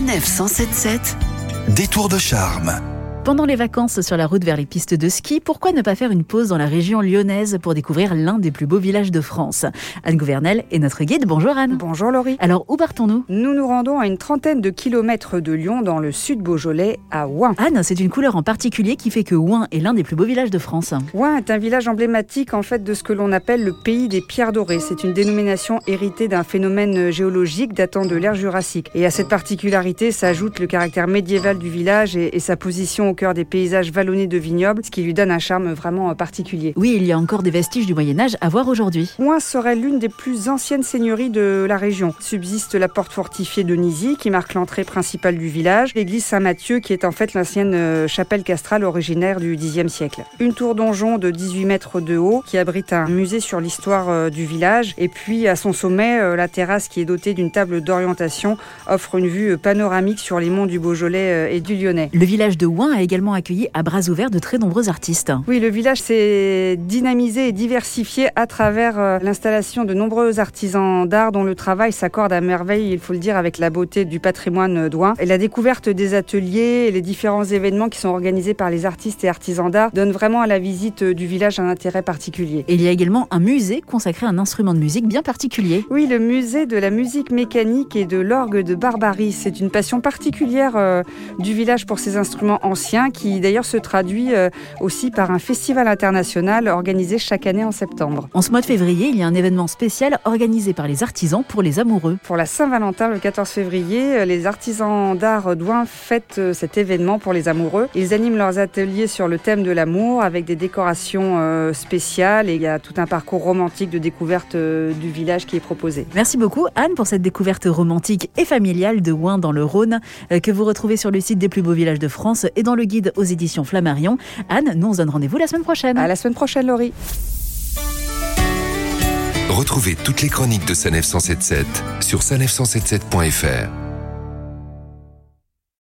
Sanef 177 Détour de charme. Pendant les vacances sur la route vers les pistes de ski, pourquoi ne pas faire une pause dans la région lyonnaise pour découvrir l'un des plus beaux villages de France? Anne Gouvernel est notre guide. Bonjour Anne. Bonjour Laurie. Alors où partons-nous? Nous nous rendons à une trentaine de kilomètres de Lyon dans le sud Beaujolais, à Ouin. Anne, c'est une couleur en particulier qui fait que Ouin est l'un des plus beaux villages de France. Ouin est un village emblématique en fait de ce que l'on appelle le pays des pierres dorées. C'est une dénomination héritée d'un phénomène géologique datant de l'ère jurassique. Et à cette particularité s'ajoute le caractère médiéval du village et, et sa position au cœur des paysages vallonnés de vignobles, ce qui lui donne un charme vraiment particulier. Oui, il y a encore des vestiges du Moyen Âge à voir aujourd'hui. Ouin serait l'une des plus anciennes seigneuries de la région. Subsiste la porte fortifiée de Nizy qui marque l'entrée principale du village, l'église Saint-Mathieu qui est en fait l'ancienne euh, chapelle castrale originaire du Xe siècle. Une tour donjon de 18 mètres de haut qui abrite un musée sur l'histoire euh, du village et puis à son sommet, euh, la terrasse qui est dotée d'une table d'orientation offre une vue panoramique sur les monts du Beaujolais et du Lyonnais. Le village de Ouin a également accueilli à bras ouverts de très nombreux artistes. Oui, le village s'est dynamisé et diversifié à travers euh, l'installation de nombreux artisans d'art dont le travail s'accorde à merveille, il faut le dire, avec la beauté du patrimoine d'Ouin. Et la découverte des ateliers et les différents événements qui sont organisés par les artistes et artisans d'art donnent vraiment à la visite du village un intérêt particulier. Et il y a également un musée consacré à un instrument de musique bien particulier. Oui, le musée de la musique mécanique et de l'orgue de Barbarie. C'est une passion particulière euh, du village pour ces instruments anciens qui d'ailleurs se traduit euh, aussi par un festival international organisé chaque année en septembre. En ce mois de février, il y a un événement spécial organisé par les artisans pour les amoureux. Pour la Saint-Valentin, le 14 février, euh, les artisans d'art d'Ouin fêtent euh, cet événement pour les amoureux. Ils animent leurs ateliers sur le thème de l'amour avec des décorations spéciales et il y a tout un parcours romantique de découverte du village qui est proposé. Merci beaucoup Anne pour cette découverte romantique et familiale de Ouin dans le Rhône que vous retrouvez sur le site des plus beaux villages de France et dans le guide aux éditions Flammarion. Anne, nous on se donne rendez-vous la semaine prochaine. À la semaine prochaine Laurie. Retrouvez toutes les chroniques de Sanef 177 sur sanef177.fr.